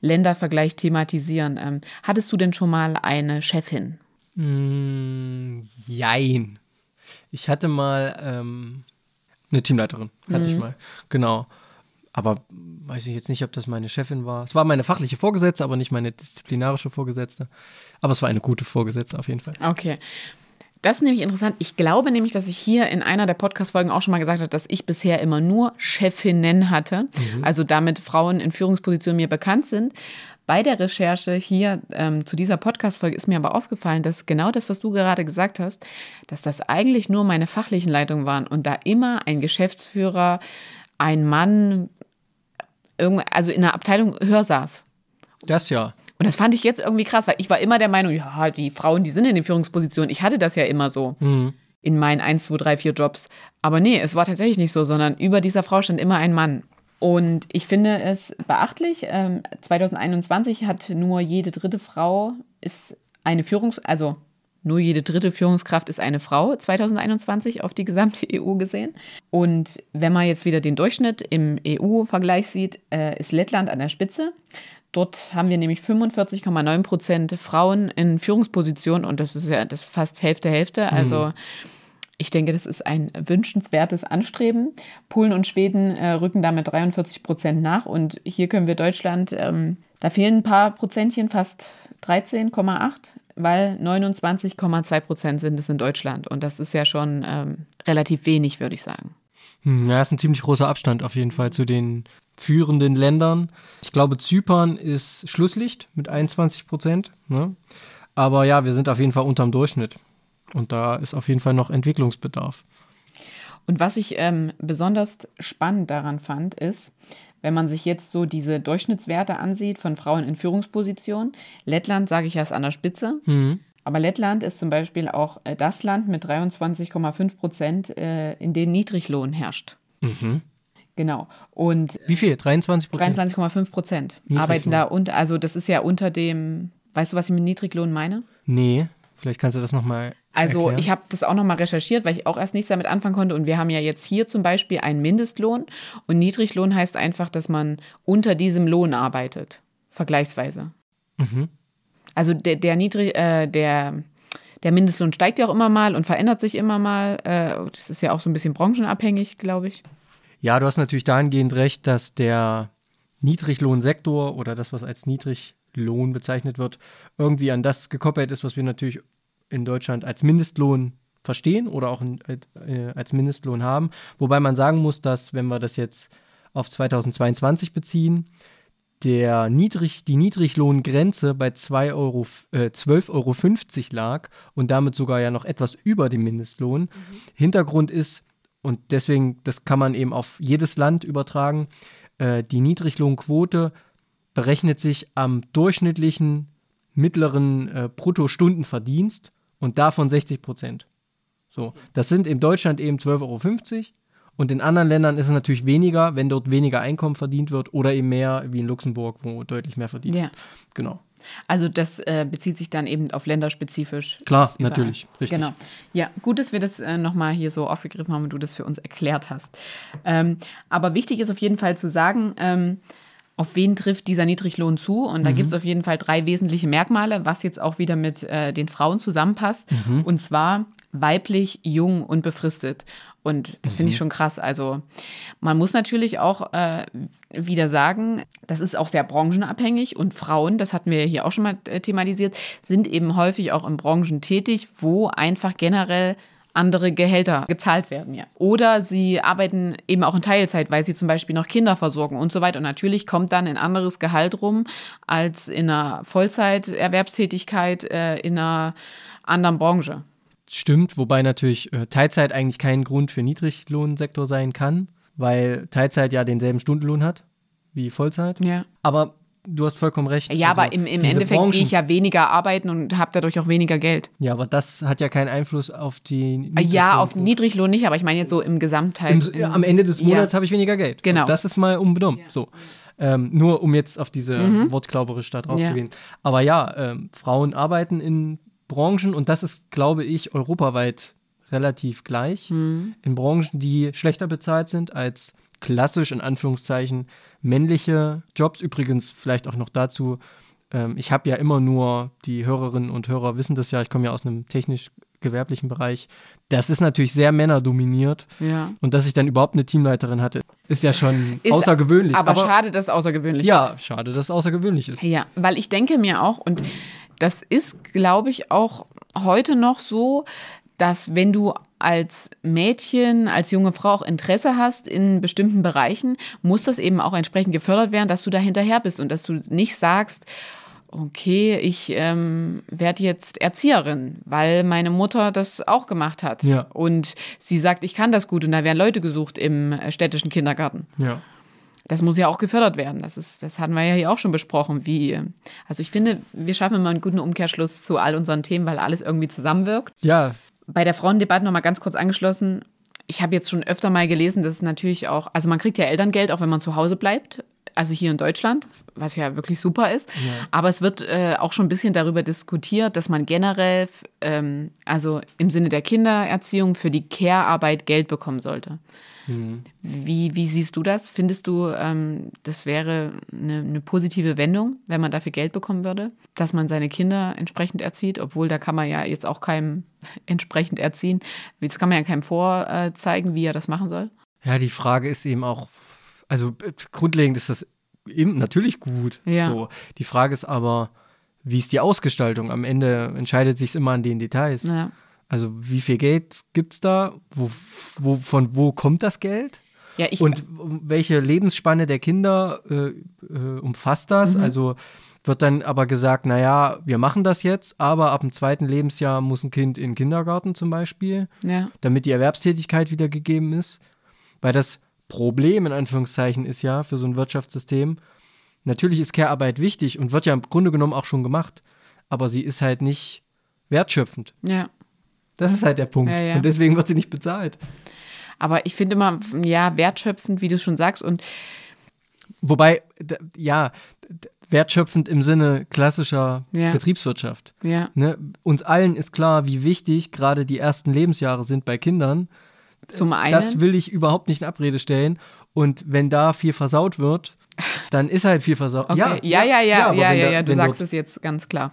Ländervergleich thematisieren. Ähm, hattest du denn schon mal eine Chefin? Mm, jein. Ich hatte mal ähm, eine Teamleiterin, hatte ich mal. Genau. Aber weiß ich jetzt nicht, ob das meine Chefin war. Es war meine fachliche Vorgesetzte, aber nicht meine disziplinarische Vorgesetzte. Aber es war eine gute Vorgesetzte auf jeden Fall. Okay. Das ist nämlich interessant. Ich glaube nämlich, dass ich hier in einer der Podcast-Folgen auch schon mal gesagt habe, dass ich bisher immer nur Chefinnen hatte. Also damit Frauen in Führungspositionen mir bekannt sind. Bei der Recherche hier ähm, zu dieser Podcast-Folge ist mir aber aufgefallen, dass genau das, was du gerade gesagt hast, dass das eigentlich nur meine fachlichen Leitungen waren und da immer ein Geschäftsführer, ein Mann, also in der Abteilung höher saß. Das ja. Und das fand ich jetzt irgendwie krass, weil ich war immer der Meinung, ja, die Frauen, die sind in den Führungspositionen. Ich hatte das ja immer so mhm. in meinen 1, 2, 3, 4 Jobs. Aber nee, es war tatsächlich nicht so, sondern über dieser Frau stand immer ein Mann. Und ich finde es beachtlich. Ähm, 2021 hat nur jede dritte Frau ist eine Führungs-, also nur jede dritte Führungskraft ist eine Frau 2021 auf die gesamte EU gesehen. Und wenn man jetzt wieder den Durchschnitt im EU-Vergleich sieht, äh, ist Lettland an der Spitze. Dort haben wir nämlich 45,9 Prozent Frauen in Führungspositionen und das ist ja das ist fast Hälfte Hälfte. Also mhm. ich denke, das ist ein wünschenswertes Anstreben. Polen und Schweden äh, rücken damit 43 Prozent nach und hier können wir Deutschland, ähm, da fehlen ein paar Prozentchen, fast 13,8, weil 29,2 Prozent sind es in Deutschland und das ist ja schon ähm, relativ wenig, würde ich sagen. Hm, ja, ist ein ziemlich großer Abstand auf jeden Fall zu den führenden Ländern. Ich glaube, Zypern ist Schlusslicht mit 21 Prozent. Ne? Aber ja, wir sind auf jeden Fall unterm Durchschnitt. Und da ist auf jeden Fall noch Entwicklungsbedarf. Und was ich ähm, besonders spannend daran fand, ist, wenn man sich jetzt so diese Durchschnittswerte ansieht von Frauen in Führungspositionen, Lettland, sage ich ja, ist an der Spitze. Mhm. Aber Lettland ist zum Beispiel auch äh, das Land mit 23,5 Prozent, äh, in dem Niedriglohn herrscht. Mhm. Genau. Und Wie viel? 23 Prozent? 23,5 Prozent arbeiten da und also das ist ja unter dem, weißt du, was ich mit Niedriglohn meine? Nee, vielleicht kannst du das nochmal. Also erklären. ich habe das auch nochmal recherchiert, weil ich auch erst nichts damit anfangen konnte. Und wir haben ja jetzt hier zum Beispiel einen Mindestlohn. Und Niedriglohn heißt einfach, dass man unter diesem Lohn arbeitet. Vergleichsweise. Mhm. Also der, der Niedrig, äh, der, der Mindestlohn steigt ja auch immer mal und verändert sich immer mal. Äh, das ist ja auch so ein bisschen branchenabhängig, glaube ich. Ja, du hast natürlich dahingehend recht, dass der Niedriglohnsektor oder das, was als Niedriglohn bezeichnet wird, irgendwie an das gekoppelt ist, was wir natürlich in Deutschland als Mindestlohn verstehen oder auch in, äh, als Mindestlohn haben. Wobei man sagen muss, dass, wenn wir das jetzt auf 2022 beziehen, der Niedrig, die Niedriglohngrenze bei 2 Euro, äh, 12,50 Euro lag und damit sogar ja noch etwas über dem Mindestlohn. Mhm. Hintergrund ist, und deswegen, das kann man eben auf jedes Land übertragen. Äh, die Niedriglohnquote berechnet sich am durchschnittlichen mittleren äh, Bruttostundenverdienst und davon 60 Prozent. So, das sind in Deutschland eben 12,50 Euro. Und in anderen Ländern ist es natürlich weniger, wenn dort weniger Einkommen verdient wird oder eben mehr, wie in Luxemburg, wo deutlich mehr verdient ja. wird. Genau. Also das äh, bezieht sich dann eben auf länderspezifisch. Klar, natürlich, richtig. Genau. Ja, gut, dass wir das äh, nochmal hier so aufgegriffen haben und du das für uns erklärt hast. Ähm, aber wichtig ist auf jeden Fall zu sagen, ähm, auf wen trifft dieser Niedriglohn zu? Und da mhm. gibt es auf jeden Fall drei wesentliche Merkmale, was jetzt auch wieder mit äh, den Frauen zusammenpasst. Mhm. Und zwar weiblich, jung und befristet. Und das finde ich mhm. schon krass. Also man muss natürlich auch äh, wieder sagen, das ist auch sehr branchenabhängig und Frauen, das hatten wir hier auch schon mal äh, thematisiert, sind eben häufig auch in Branchen tätig, wo einfach generell andere Gehälter gezahlt werden, ja. Oder sie arbeiten eben auch in Teilzeit, weil sie zum Beispiel noch Kinder versorgen und so weiter. Und natürlich kommt dann ein anderes Gehalt rum als in einer Vollzeiterwerbstätigkeit äh, in einer anderen Branche stimmt, wobei natürlich äh, Teilzeit eigentlich kein Grund für Niedriglohnsektor sein kann, weil Teilzeit ja denselben Stundenlohn hat wie Vollzeit. Ja. Aber du hast vollkommen recht. Ja, also aber im, im Endeffekt Branchen, gehe ich ja weniger arbeiten und habe dadurch auch weniger Geld. Ja, aber das hat ja keinen Einfluss auf die Ja, auf Niedriglohn nicht, aber ich meine jetzt so im Gesamtheit. Im, am Ende des Monats ja. habe ich weniger Geld. Genau. Und das ist mal unbenommen. Ja. So. Ähm, nur um jetzt auf diese mhm. wortklauberisch da drauf ja. zu gehen. Aber ja, ähm, Frauen arbeiten in Branchen, und das ist, glaube ich, europaweit relativ gleich, mhm. in Branchen, die schlechter bezahlt sind als klassisch in Anführungszeichen männliche Jobs. Übrigens vielleicht auch noch dazu, ähm, ich habe ja immer nur, die Hörerinnen und Hörer wissen das ja, ich komme ja aus einem technisch-gewerblichen Bereich. Das ist natürlich sehr männerdominiert. Ja. Und dass ich dann überhaupt eine Teamleiterin hatte, ist ja schon ist, außergewöhnlich. Aber, aber, schade, dass es außergewöhnlich ja, ist. Ja, schade, dass es außergewöhnlich ist. Ja, weil ich denke mir auch, und das ist, glaube ich, auch heute noch so, dass wenn du als Mädchen, als junge Frau auch Interesse hast in bestimmten Bereichen, muss das eben auch entsprechend gefördert werden, dass du da hinterher bist und dass du nicht sagst, okay, ich ähm, werde jetzt Erzieherin, weil meine Mutter das auch gemacht hat. Ja. Und sie sagt, ich kann das gut und da werden Leute gesucht im äh, städtischen Kindergarten. Ja. Das muss ja auch gefördert werden. Das, ist, das hatten wir ja hier auch schon besprochen. Wie, also ich finde, wir schaffen immer einen guten Umkehrschluss zu all unseren Themen, weil alles irgendwie zusammenwirkt. Ja. Bei der Frauendebatte nochmal ganz kurz angeschlossen. Ich habe jetzt schon öfter mal gelesen, dass es natürlich auch, also man kriegt ja Elterngeld, auch wenn man zu Hause bleibt also hier in Deutschland, was ja wirklich super ist. Ja. Aber es wird äh, auch schon ein bisschen darüber diskutiert, dass man generell, ähm, also im Sinne der Kindererziehung, für die Care-Arbeit Geld bekommen sollte. Mhm. Wie, wie siehst du das? Findest du, ähm, das wäre eine, eine, positive Wendung, wenn man dafür Geld bekommen würde, dass man seine Kinder entsprechend erzieht, obwohl da kann man ja jetzt auch keinem entsprechend erziehen. Das kann man ja keinem vorzeigen, wie er das machen soll. Ja, die Frage ist eben auch, also äh, grundlegend ist das eben natürlich gut. Ja. So. Die Frage ist aber, wie ist die Ausgestaltung? Am Ende entscheidet sich immer an den Details. Ja. Also wie viel Geld gibt es da? Wo, wo, von wo kommt das Geld? Ja, ich, Und welche Lebensspanne der Kinder äh, äh, umfasst das? Mhm. Also wird dann aber gesagt, naja, wir machen das jetzt, aber ab dem zweiten Lebensjahr muss ein Kind in den Kindergarten zum Beispiel, ja. damit die Erwerbstätigkeit wieder gegeben ist. Weil das Problem in Anführungszeichen ist ja für so ein Wirtschaftssystem, natürlich ist Care-Arbeit wichtig und wird ja im Grunde genommen auch schon gemacht, aber sie ist halt nicht wertschöpfend. Ja. Das ist halt der Punkt. Ja, ja. Und deswegen wird sie nicht bezahlt. Aber ich finde immer, ja, wertschöpfend, wie du schon sagst. Und Wobei, ja, wertschöpfend im Sinne klassischer Ja. Betriebswirtschaft. ja, Ne? Uns allen ist klar, wie wichtig gerade die ersten Lebensjahre sind bei Kindern. zum einen. Das will ich überhaupt nicht in Abrede stellen. Und wenn da viel versaut wird, dann ist halt viel versaut. Okay. Ja, ja, ja, ja, ja, wenn ja, da- du sagst es jetzt ganz klar.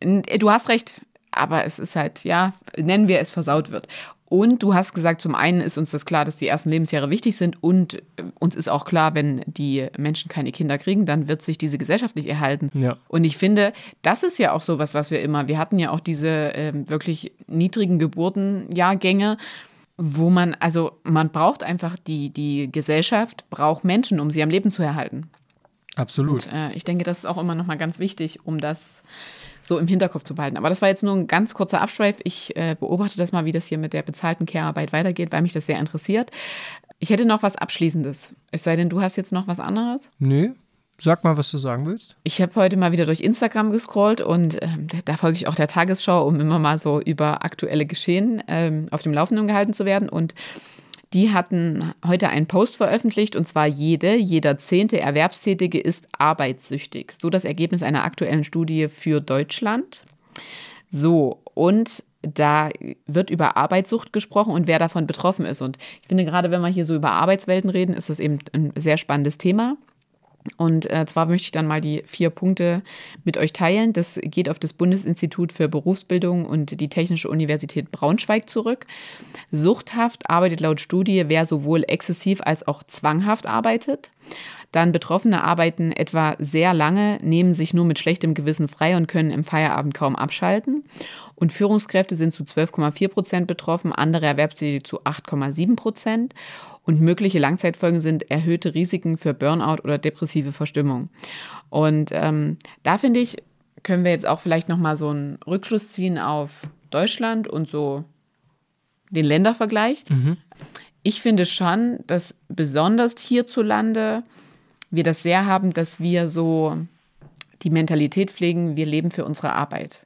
Du hast recht, aber es ist halt, ja, nennen wir es versaut wird. Und du hast gesagt, zum einen ist uns das klar, dass die ersten Lebensjahre wichtig sind und äh, uns ist auch klar, wenn die Menschen keine Kinder kriegen, dann wird sich diese Gesellschaft nicht erhalten. Ja. Und ich finde, das ist ja auch sowas, was wir immer, wir hatten ja auch diese ähm, wirklich niedrigen Geburtenjahrgänge, wo man, also man braucht einfach die, die Gesellschaft, braucht Menschen, um sie am Leben zu erhalten. Absolut. Und, äh, ich denke, das ist auch immer noch mal ganz wichtig, um das so im Hinterkopf zu behalten. Aber das war jetzt nur ein ganz kurzer Abschweif. Ich äh, beobachte das mal, wie das hier mit der bezahlten Care-Arbeit weitergeht, weil mich das sehr interessiert. Ich hätte noch was Abschließendes. Es sei denn, du hast jetzt noch was anderes. Nö, sag mal, was du sagen willst. Ich habe heute mal wieder durch Instagram gescrollt und ähm, da, da folge ich auch der Tagesschau, um immer mal so über aktuelle Geschehen ähm, auf dem Laufenden gehalten zu werden. Und die hatten heute einen Post veröffentlicht und zwar jede, jeder zehnte Erwerbstätige ist arbeitssüchtig. So das Ergebnis einer aktuellen Studie für Deutschland. So, und da wird über Arbeitssucht gesprochen und wer davon betroffen ist. Und ich finde, gerade wenn wir hier so über Arbeitswelten reden, ist das eben ein sehr spannendes Thema. Und äh, zwar möchte ich dann mal die vier Punkte mit euch teilen. Das geht auf das Bundesinstitut für Berufsbildung und die Technische Universität Braunschweig zurück. Suchthaft arbeitet laut Studie, wer sowohl exzessiv als auch zwanghaft arbeitet. Dann Betroffene arbeiten etwa sehr lange, nehmen sich nur mit schlechtem Gewissen frei und können im Feierabend kaum abschalten. Und Führungskräfte sind zu 12,4 Prozent betroffen, andere Erwerbstätige zu 8,7 Prozent. Und mögliche Langzeitfolgen sind erhöhte Risiken für Burnout oder depressive Verstimmung. Und ähm, da finde ich, können wir jetzt auch vielleicht nochmal so einen Rückschluss ziehen auf Deutschland und so den Ländervergleich. Ich finde schon, dass besonders hierzulande wir das sehr haben, dass wir so die Mentalität pflegen, wir leben für unsere Arbeit.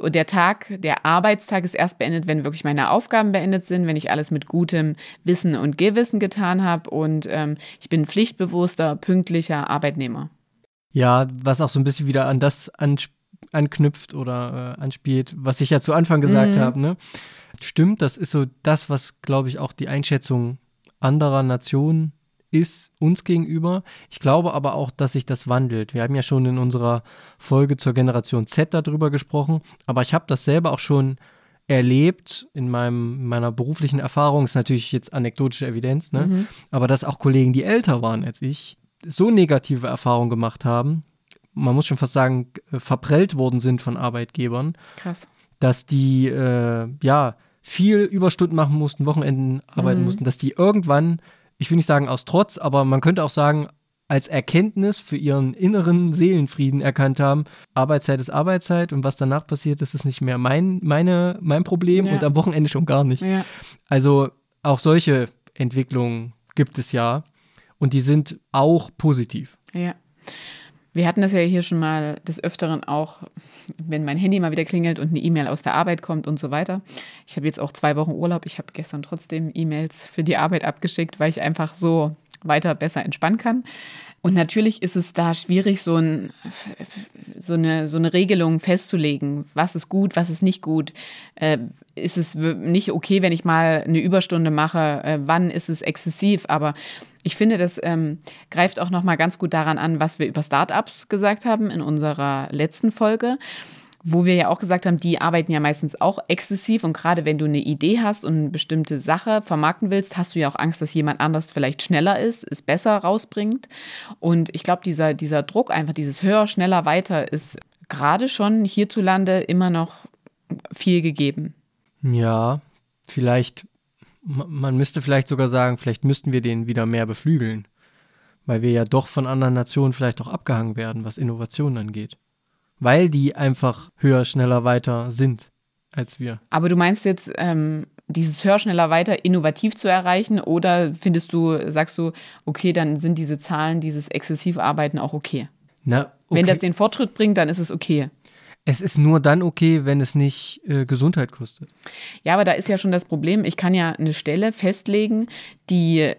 Der Tag, der Arbeitstag ist erst beendet, wenn wirklich meine Aufgaben beendet sind, wenn ich alles mit gutem Wissen und Gewissen getan habe und ähm, ich bin pflichtbewusster, pünktlicher Arbeitnehmer. Ja, was auch so ein bisschen wieder an das anknüpft oder äh, anspielt, was ich ja zu Anfang gesagt Mhm. habe. Ne? Stimmt, das ist so das, was, glaube ich, auch die Einschätzung anderer Nationen ist uns gegenüber. Ich glaube aber auch, dass sich das wandelt. Wir haben ja schon in unserer Folge zur Generation Z darüber gesprochen, aber ich habe das selber auch schon erlebt in meinem, meiner beruflichen Erfahrung, ist natürlich jetzt anekdotische Evidenz, ne? Mhm. aber dass auch Kollegen, die älter waren als ich, so negative Erfahrungen gemacht haben, man muss schon fast sagen, verprellt worden sind von Arbeitgebern, Krass. dass die, äh, ja, viel Überstunden machen mussten, Wochenenden arbeiten mhm. mussten, dass die irgendwann, ich will nicht sagen aus Trotz, aber man könnte auch sagen, als Erkenntnis für ihren inneren Seelenfrieden erkannt haben, Arbeitszeit ist Arbeitszeit und was danach passiert, das ist nicht mehr mein, meine, mein Problem ja. und am Wochenende schon gar nicht. Ja. Also auch solche Entwicklungen gibt es ja und die sind auch positiv. Ja. Wir hatten das ja hier schon mal des Öfteren auch, wenn mein Handy mal wieder klingelt und eine E-Mail aus der Arbeit kommt und so weiter. Ich habe jetzt auch zwei Wochen Urlaub. Ich habe gestern trotzdem E-Mails für die Arbeit abgeschickt, weil ich einfach so weiter besser entspannen kann. Und natürlich ist es da schwierig, so, ein, so, eine, so eine Regelung festzulegen. Was ist gut, was ist nicht gut? Äh, ist es nicht okay, wenn ich mal eine Überstunde mache? Äh, wann ist es exzessiv? Aber ich finde, das ähm, greift auch noch mal ganz gut daran an, was wir über Startups gesagt haben in unserer letzten Folge wo wir ja auch gesagt haben, die arbeiten ja meistens auch exzessiv und gerade wenn du eine Idee hast und eine bestimmte Sache vermarkten willst, hast du ja auch Angst, dass jemand anders vielleicht schneller ist, es besser rausbringt. Und ich glaube, dieser, dieser Druck, einfach dieses höher, schneller, weiter, ist gerade schon hierzulande immer noch viel gegeben. Ja, vielleicht, man müsste vielleicht sogar sagen, vielleicht müssten wir den wieder mehr beflügeln, weil wir ja doch von anderen Nationen vielleicht auch abgehangen werden, was Innovationen angeht weil die einfach höher, schneller, weiter sind als wir. Aber du meinst jetzt, ähm, dieses höher, schneller, weiter innovativ zu erreichen oder findest du, sagst du, okay, dann sind diese Zahlen, dieses exzessive Arbeiten auch okay? Na, okay. Wenn das den Fortschritt bringt, dann ist es okay. Es ist nur dann okay, wenn es nicht äh, Gesundheit kostet. Ja, aber da ist ja schon das Problem. Ich kann ja eine Stelle festlegen, die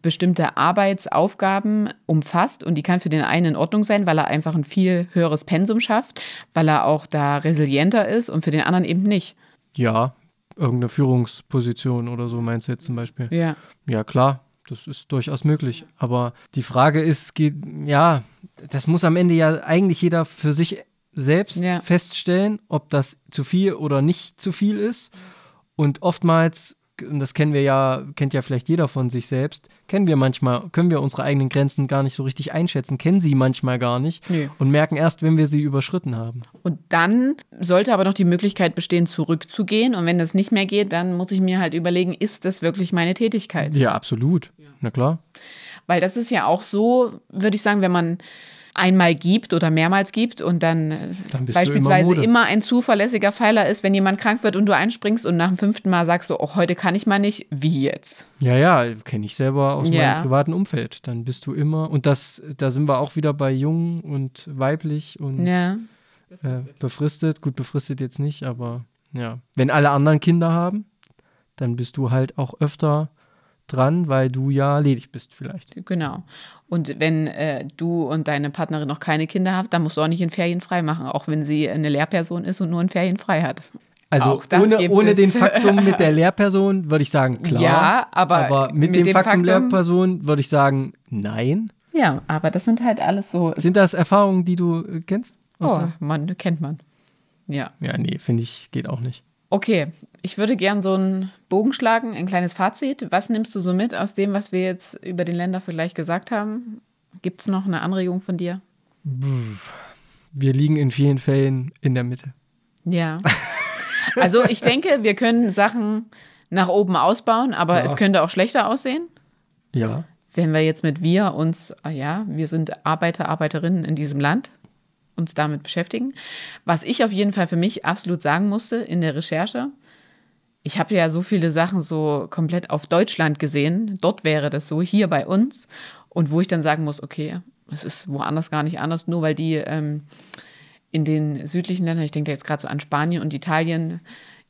bestimmte Arbeitsaufgaben umfasst und die kann für den einen in Ordnung sein, weil er einfach ein viel höheres Pensum schafft, weil er auch da resilienter ist und für den anderen eben nicht. Ja, irgendeine Führungsposition oder so meinst du jetzt zum Beispiel? Ja. Ja, klar, das ist durchaus möglich. Aber die Frage ist, geht, ja, das muss am Ende ja eigentlich jeder für sich selbst ja. feststellen, ob das zu viel oder nicht zu viel ist. Und oftmals und das kennen wir ja, kennt ja vielleicht jeder von sich selbst, kennen wir manchmal, können wir unsere eigenen Grenzen gar nicht so richtig einschätzen, kennen sie manchmal gar nicht nee. und merken erst, wenn wir sie überschritten haben. Und dann sollte aber noch die Möglichkeit bestehen, zurückzugehen. Und wenn das nicht mehr geht, dann muss ich mir halt überlegen, ist das wirklich meine Tätigkeit? Ja, absolut. Ja. Na klar. Weil das ist ja auch so, würde ich sagen, wenn man einmal gibt oder mehrmals gibt und dann, äh, dann beispielsweise immer, immer, ein zuverlässiger Pfeiler ist, wenn jemand krank wird und du einspringst und nach dem fünften Mal sagst du, oh, heute kann ich mal nicht, wie jetzt? Ja, ja, kenne ich selber aus ja. meinem privaten Umfeld. Dann bist du immer, und das, da sind wir auch wieder bei jung und weiblich und ja. äh, befristet. Gut, befristet jetzt nicht, aber ja. Wenn alle anderen Kinder haben, dann bist du halt auch öfter dran, weil du ja ledig bist vielleicht. Genau. Und wenn äh, du und deine Partnerin noch keine Kinder habt, dann musst du auch nicht in Ferien frei machen, auch wenn sie eine Lehrperson ist und nur in Ferien frei hat. Also ohne, ohne den Faktum mit der Lehrperson würde ich sagen, klar. Ja, aber, aber mit, mit dem, dem, Faktum, Faktum Lehrperson würde ich sagen, nein. Ja, aber das sind halt alles so. Sind das Erfahrungen, die du äh, kennst? Oh, man, kennt man. Ja. Ja, nee, finde ich, geht auch nicht. Okay, ich würde gern so einen Bogen schlagen, ein kleines Fazit. Was nimmst du so mit aus dem, was wir jetzt über den Ländervergleich gesagt haben? Gibt es noch eine Anregung von dir? Wir liegen in vielen Fällen in der Mitte. Ja. Also ich denke, wir können Sachen nach oben ausbauen, aber ja. es könnte auch schlechter aussehen. Ja. Wenn wir jetzt mit wir uns, ah ja, wir sind Arbeiter, Arbeiterinnen in diesem Land, uns damit beschäftigen. Was ich auf jeden Fall für mich absolut sagen musste in der Recherche, ich habe ja so viele Sachen so komplett auf Deutschland gesehen. Dort wäre das so, hier bei uns. Und wo ich dann sagen muss, okay, es ist woanders gar nicht anders, nur weil die ähm, in den südlichen Ländern, ich denke jetzt gerade so an Spanien und Italien,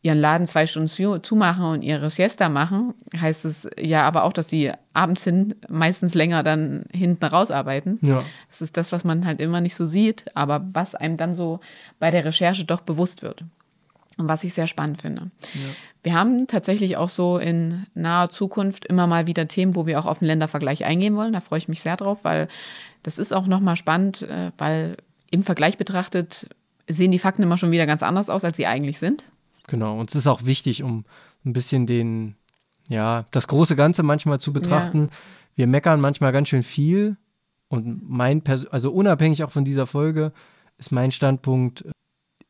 ihren Laden zwei Stunden zumachen und ihre Siesta machen, heißt es ja aber auch, dass die abends hin meistens länger dann hinten rausarbeiten. Ja. Das ist das, was man halt immer nicht so sieht, aber was einem dann so bei der Recherche doch bewusst wird. Und was ich sehr spannend finde. Ja. Wir haben tatsächlich auch so in naher Zukunft immer mal wieder Themen, wo wir auch auf den Ländervergleich eingehen wollen. Da freue ich mich sehr drauf, weil das ist auch nochmal spannend, äh, weil im Vergleich betrachtet sehen die Fakten immer schon wieder ganz anders aus, als sie eigentlich sind. Genau, und es ist auch wichtig, um ein bisschen den, ja, das große Ganze manchmal zu betrachten. Ja. Wir meckern manchmal ganz schön viel und mein, Pers also unabhängig auch von dieser Folge, ist mein Standpunkt,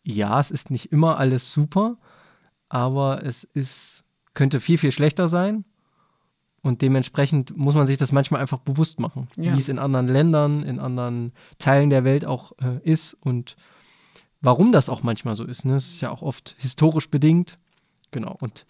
ja, es ist nicht immer alles super, aber es ist, könnte viel, viel schlechter sein. Und dementsprechend muss man sich das manchmal einfach bewusst machen, Ja. wie es in anderen Ländern, in anderen Teilen der Welt auch äh, ist und warum das auch manchmal so ist. Ne? Es ist ja auch oft historisch bedingt. Genau. Und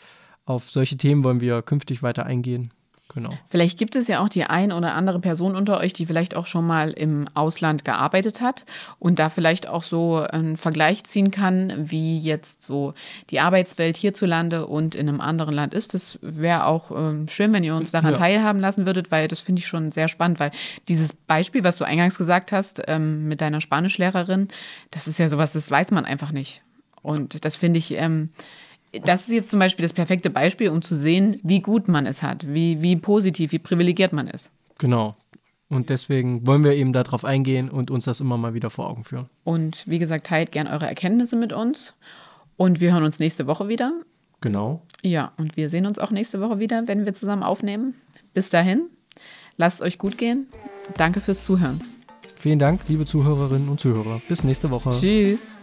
auf solche Themen wollen wir künftig weiter eingehen. Genau. Vielleicht gibt es ja auch die ein oder andere Person unter euch, die vielleicht auch schon mal im Ausland gearbeitet hat und da vielleicht auch so einen Vergleich ziehen kann, wie jetzt so die Arbeitswelt hierzulande und in einem anderen Land ist. Das wäre auch ähm, schön, wenn ihr uns daran Ja. teilhaben lassen würdet, weil das finde ich schon sehr spannend, weil dieses Beispiel, was du eingangs gesagt hast ähm, mit deiner Spanischlehrerin, das ist ja sowas, das weiß man einfach nicht. Und das finde ich, ähm, das ist jetzt zum Beispiel das perfekte Beispiel, um zu sehen, wie gut man es hat, wie, wie positiv, wie privilegiert man ist. Genau. Und deswegen wollen wir eben darauf eingehen und uns das immer mal wieder vor Augen führen. Und wie gesagt, teilt gern eure Erkenntnisse mit uns. Und wir hören uns nächste Woche wieder. Genau. Ja, und wir sehen uns auch nächste Woche wieder, wenn wir zusammen aufnehmen. Bis dahin, lasst es euch gut gehen. Danke fürs Zuhören. Vielen Dank, liebe Zuhörerinnen und Zuhörer. Bis nächste Woche. Tschüss.